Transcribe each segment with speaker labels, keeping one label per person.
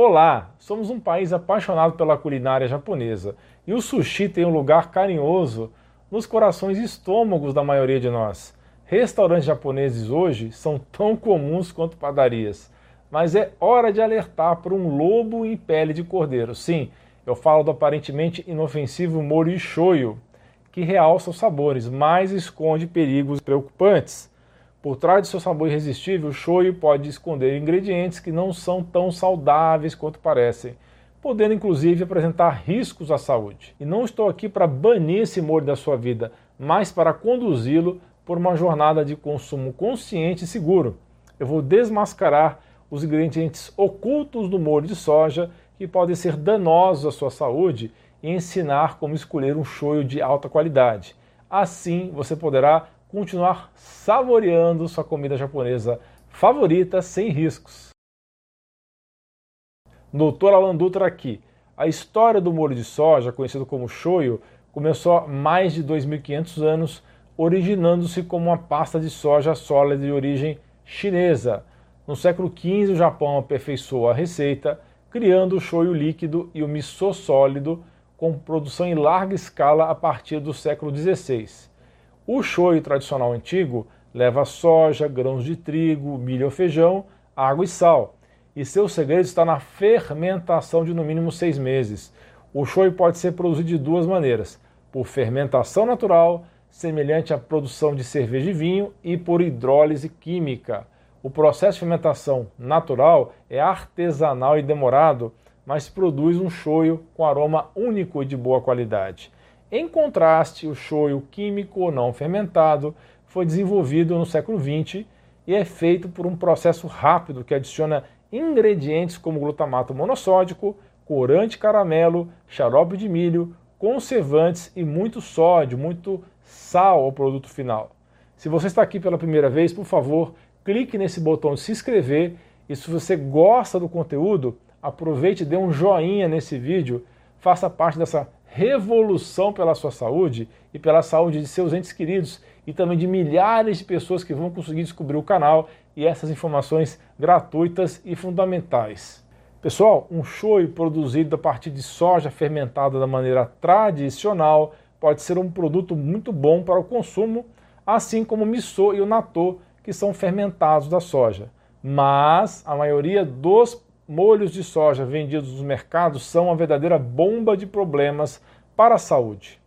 Speaker 1: Olá, somos um país apaixonado pela culinária japonesa e o sushi tem um lugar carinhoso nos corações e estômagos da maioria de nós. Restaurantes japoneses hoje são tão comuns quanto padarias, mas é hora de alertar por um lobo em pele de cordeiro. Sim, eu falo do aparentemente inofensivo molho shoyu, que realça os sabores, mas esconde perigos preocupantes. Por trás de seu sabor irresistível, o shoyu pode esconder ingredientes que não são tão saudáveis quanto parecem, podendo inclusive apresentar riscos à saúde. E não estou aqui para banir esse molho da sua vida, mas para conduzi-lo por uma jornada de consumo consciente e seguro. Eu vou desmascarar os ingredientes ocultos do molho de soja que podem ser danosos à sua saúde e ensinar como escolher um shoyu de alta qualidade. Assim, você poderá continuar saboreando sua comida japonesa favorita sem riscos. Doutor Alan Dutra aqui. A história do molho de soja, conhecido como shoyu, começou há mais de 2.500 anos, originando-se como uma pasta de soja sólida de origem chinesa. No século XV, o Japão aperfeiçoou a receita, criando o shoyu líquido e o miso sólido, com produção em larga escala a partir do século XVI. O shoyu tradicional antigo leva soja, grãos de trigo, milho ou feijão, água e sal. E seu segredo está na fermentação de no mínimo seis meses. O shoyu pode ser produzido de duas maneiras: por fermentação natural, semelhante à produção de cerveja e vinho, e por hidrólise química. O processo de fermentação natural é artesanal e demorado, mas produz um shoyu com aroma único e de boa qualidade. Em contraste, o shoyu químico ou não fermentado foi desenvolvido no século XX e é feito por um processo rápido que adiciona ingredientes como glutamato monossódico, corante caramelo, xarope de milho, conservantes e muito sódio, muito sal ao produto final. Se você está aqui pela primeira vez, por favor, clique nesse botão de se inscrever e se você gosta do conteúdo, aproveite e dê um joinha nesse vídeo, faça parte dessa revolução pela sua saúde e pela saúde de seus entes queridos e também de milhares de pessoas que vão conseguir descobrir o canal e essas informações gratuitas e fundamentais. Pessoal, um shoyu produzido a partir de soja fermentada da maneira tradicional pode ser um produto muito bom para o consumo, assim como o miso e o natto, que são fermentados da soja. Mas a maioria dos molhos de soja vendidos nos mercados são uma verdadeira bomba de problemas para a saúde.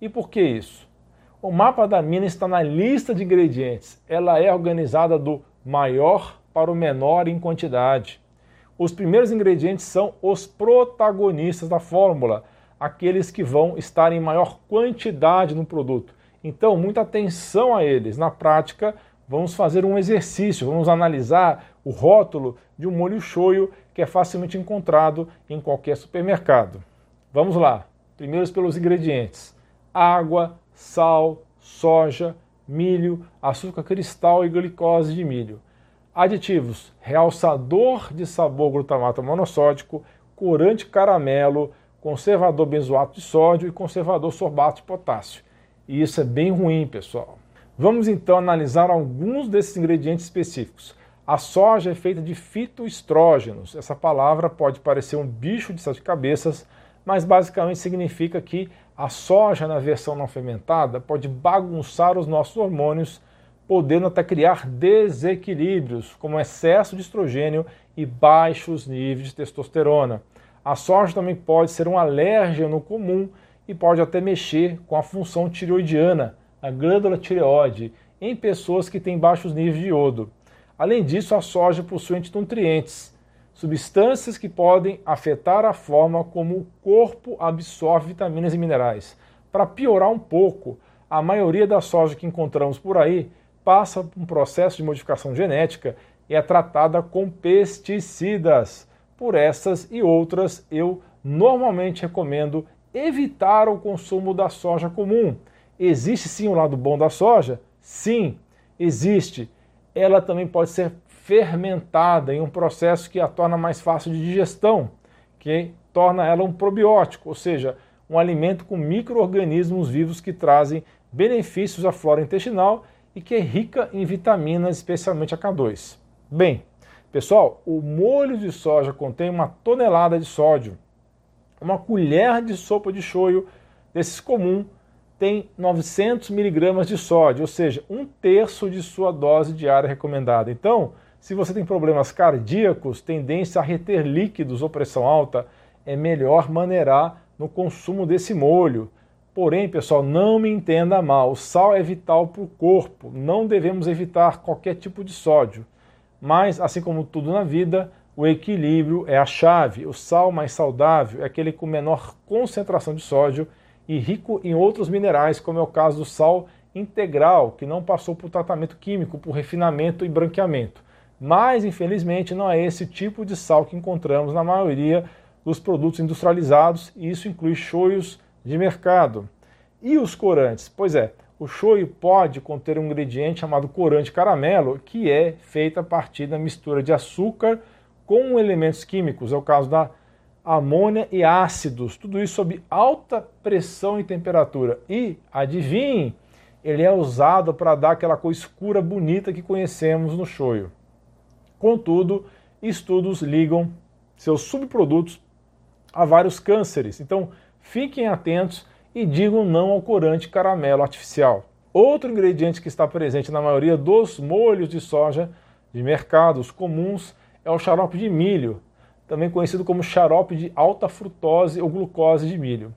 Speaker 1: E por que isso? O mapa da mina está na lista de ingredientes. Ela é organizada do maior para o menor em quantidade. Os primeiros ingredientes são os protagonistas da fórmula, aqueles que vão estar em maior quantidade no produto. Então, muita atenção a eles. Na prática, vamos fazer um exercício, vamos analisar o rótulo de um molho shoyu que é facilmente encontrado em qualquer supermercado. Vamos lá. Primeiro pelos ingredientes: água, sal, soja, milho, açúcar cristal e glicose de milho. Aditivos: realçador de sabor glutamato monossódico, corante caramelo, conservador benzoato de sódio e conservador sorbato de potássio. E isso é bem ruim, pessoal. Vamos então analisar alguns desses ingredientes específicos. A soja é feita de fitoestrógenos. Essa palavra pode parecer um bicho de sete cabeças, mas basicamente significa que a soja na versão não fermentada pode bagunçar os nossos hormônios, podendo até criar desequilíbrios, como excesso de estrogênio e baixos níveis de testosterona. A soja também pode ser um alérgeno comum e pode até mexer com a função tireoidiana, a glândula tireoide, em pessoas que têm baixos níveis de iodo. Além disso, a soja possui antinutrientes, substâncias que podem afetar a forma como o corpo absorve vitaminas e minerais. Para piorar um pouco, a maioria da soja que encontramos por aí passa por um processo de modificação genética e é tratada com pesticidas. Por essas e outras, eu normalmente recomendo evitar o consumo da soja comum Existe sim o um lado bom da soja? Sim, existe. Ela também pode ser fermentada em um processo que a torna mais fácil de digestão, que torna ela um probiótico, ou seja, um alimento com micro-organismos vivos que trazem benefícios à flora intestinal e que é rica em vitaminas, especialmente a K2. Bem, Pessoal, o molho de soja contém uma tonelada de sódio. Uma colher de sopa de shoyu desses comum tem 900 miligramas de sódio, ou seja, um terço de sua dose diária recomendada. Então, se você tem problemas cardíacos, tendência a reter líquidos ou pressão alta, é melhor maneirar no consumo desse molho. Porém, pessoal, não me entenda mal, o sal é vital para o corpo, não devemos evitar qualquer tipo de sódio. Mas, assim como tudo na vida, o equilíbrio é a chave. O sal mais saudável é aquele com menor concentração de sódio e rico em outros minerais, como é o caso do sal integral, que não passou por tratamento químico, por refinamento e branqueamento. Mas, infelizmente, não é esse tipo de sal que encontramos na maioria dos produtos industrializados, e isso inclui shoyos de mercado. E os corantes? Pois é, o shoyu pode conter um ingrediente chamado corante caramelo, que é feito a partir da mistura de açúcar com elementos químicos, é o caso da amônia e ácidos, tudo isso sob alta pressão e temperatura. E, adivinhe, ele é usado para dar aquela cor escura bonita que conhecemos no shoyu. Contudo, estudos ligam seus subprodutos a vários cânceres. Então, fiquem atentos e digam não ao corante caramelo artificial. Outro ingrediente que está presente na maioria dos molhos de soja de mercados comuns é o xarope de milho, também conhecido como xarope de alta frutose ou glucose de milho.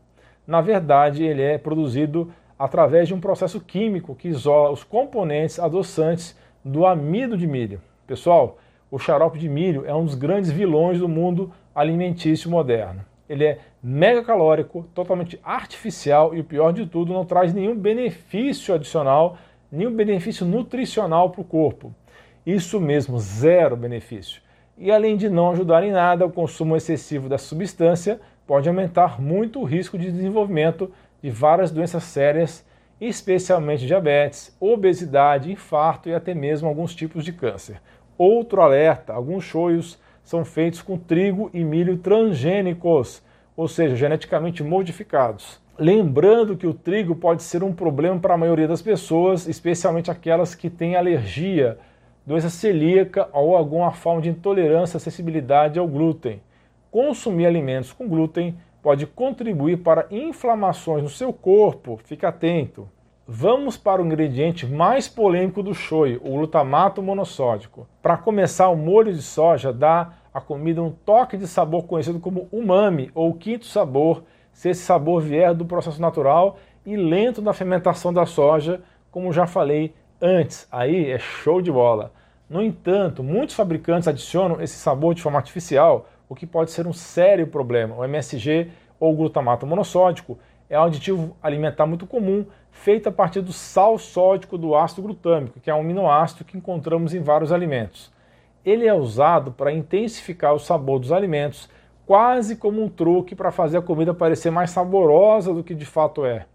Speaker 1: Na verdade, ele é produzido através de um processo químico que isola os componentes adoçantes do amido de milho. Pessoal, o xarope de milho é um dos grandes vilões do mundo alimentício moderno. Ele é mega calórico, totalmente artificial e o pior de tudo, não traz nenhum benefício adicional, nenhum benefício nutricional para o corpo. Isso mesmo, zero benefício. E além de não ajudar em nada, o consumo excessivo da substância pode aumentar muito o risco de desenvolvimento de várias doenças sérias, especialmente diabetes, obesidade, infarto e até mesmo alguns tipos de câncer. Outro alerta: alguns shoyos são feitos com trigo e milho transgênicos, ou seja, geneticamente modificados. Lembrando que o trigo pode ser um problema para a maioria das pessoas, especialmente aquelas que têm alergia, doença celíaca ou alguma forma de intolerância, acessibilidade ao glúten. Consumir alimentos com glúten pode contribuir para inflamações no seu corpo, fique atento. Vamos para o ingrediente mais polêmico do shoyu, o glutamato monossódico. Para começar, o molho de soja dá à comida um toque de sabor conhecido como umami ou quinto sabor, se esse sabor vier do processo natural e lento da fermentação da soja, como já falei antes. Aí é show de bola. No entanto, muitos fabricantes adicionam esse sabor de forma artificial, o que pode ser um sério problema. O MSG ou glutamato monossódico é um aditivo alimentar muito comum, feito a partir do sal sódico do ácido glutâmico, que é um aminoácido que encontramos em vários alimentos. Ele é usado para intensificar o sabor dos alimentos, quase como um truque para fazer a comida parecer mais saborosa do que de fato é.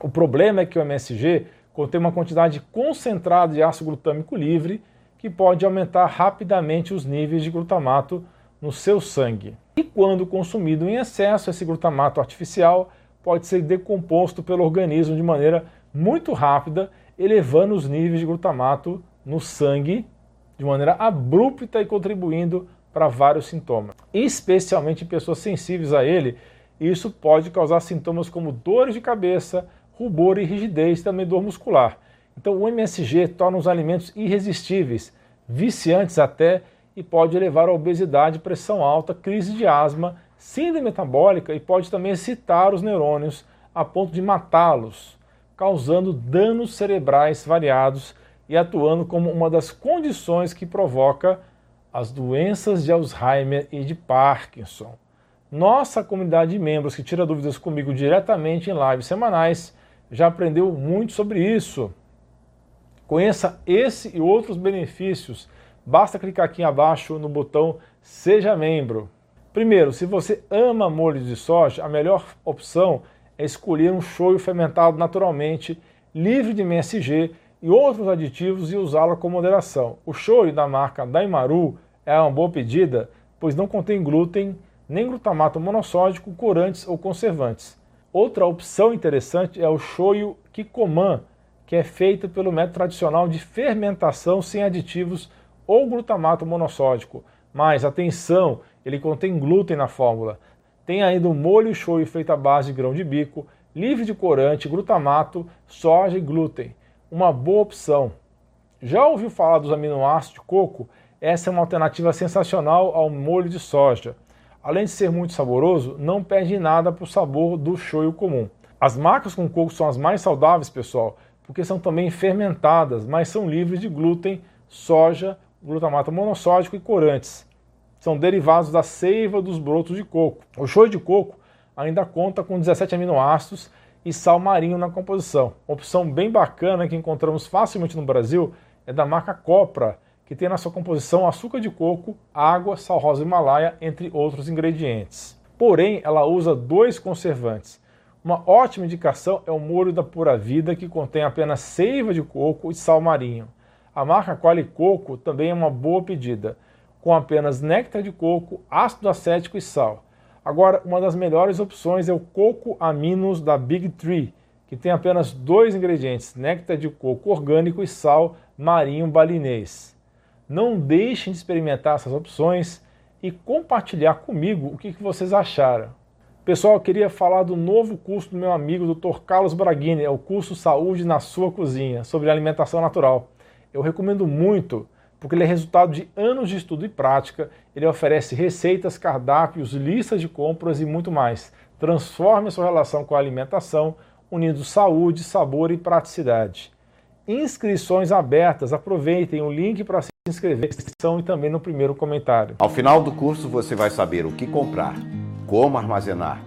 Speaker 1: O problema é que o MSG contém uma quantidade concentrada de ácido glutâmico livre, que pode aumentar rapidamente os níveis de glutamato no seu sangue. E quando consumido em excesso, esse glutamato artificial pode ser decomposto pelo organismo de maneira muito rápida, elevando os níveis de glutamato no sangue de maneira abrupta e contribuindo para vários sintomas. Especialmente em pessoas sensíveis a ele, isso pode causar sintomas como dores de cabeça, rubor e rigidez, também dor muscular. Então o MSG torna os alimentos irresistíveis, viciantes até, e pode levar a obesidade, pressão alta, crise de asma síndrome metabólica e pode também excitar os neurônios a ponto de matá-los, causando danos cerebrais variados e atuando como uma das condições que provoca as doenças de Alzheimer e de Parkinson. Nossa comunidade de membros que tira dúvidas comigo diretamente em lives semanais já aprendeu muito sobre isso. Conheça esse e outros benefícios. Basta clicar aqui abaixo no botão Seja Membro. Primeiro, se você ama molho de soja, a melhor opção é escolher um shoyu fermentado naturalmente, livre de MSG e outros aditivos e usá-lo com moderação. O shoyu da marca Daimaru é uma boa pedida, pois não contém glúten, nem glutamato monossódico, corantes ou conservantes. Outra opção interessante é o shoyu Kikoman, que é feito pelo método tradicional de fermentação sem aditivos ou glutamato monossódico. Mas atenção, ele contém glúten na fórmula. Tem ainda o molho shoyu feito à base de grão de bico, livre de corante, glutamato, soja e glúten. Uma boa opção. Já ouviu falar dos aminoácidos de coco? Essa é uma alternativa sensacional ao molho de soja. Além de ser muito saboroso, não perde nada para o sabor do shoyu comum. As marcas com coco são as mais saudáveis, pessoal, porque são também fermentadas, mas são livres de glúten, soja, glutamato monossódico e corantes. São derivados da seiva dos brotos de coco. O shoyu de coco ainda conta com 17 aminoácidos e sal marinho na composição. Uma opção bem bacana que encontramos facilmente no Brasil é da marca Copra, que tem na sua composição açúcar de coco, água, sal rosa Himalaia, entre outros ingredientes. Porém, ela usa dois conservantes. Uma ótima indicação é o molho da Pura Vida, que contém apenas seiva de coco e sal marinho. A marca Quali Coco também é uma boa pedida, com apenas néctar de coco, ácido acético e sal. Agora, uma das melhores opções é o coco aminos da Big Tree, que tem apenas dois ingredientes, néctar de coco orgânico e sal marinho balinês. Não deixem de experimentar essas opções e compartilhar comigo o que vocês acharam. Pessoal, eu queria falar do novo curso do meu amigo Dr. Carlos Braghini, é o curso Saúde na Sua Cozinha, sobre alimentação natural. Eu recomendo muito, porque ele é resultado de anos de estudo e prática, ele oferece receitas, cardápios, listas de compras e muito mais. Transforme a sua relação com a alimentação, unindo saúde, sabor e praticidade. Inscrições abertas, aproveitem o link para inscrever e também no primeiro comentário.
Speaker 2: Ao final do curso você vai saber o que comprar, como armazenar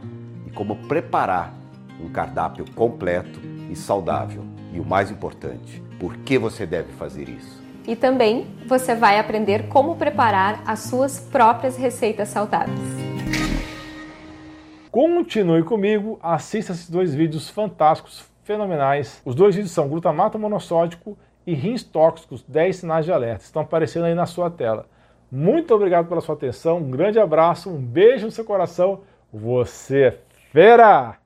Speaker 2: e como preparar um cardápio completo e saudável. E o mais importante, por que você deve fazer isso.
Speaker 3: E também você vai aprender como preparar as suas próprias receitas saudáveis.
Speaker 1: Continue comigo, assista esses dois vídeos fantásticos, fenomenais. Os dois vídeos são glutamato monossódico e rins tóxicos, 10 sinais de alerta. Estão aparecendo aí na sua tela. Muito obrigado pela sua atenção, um grande abraço, um beijo no seu coração. Você é fera!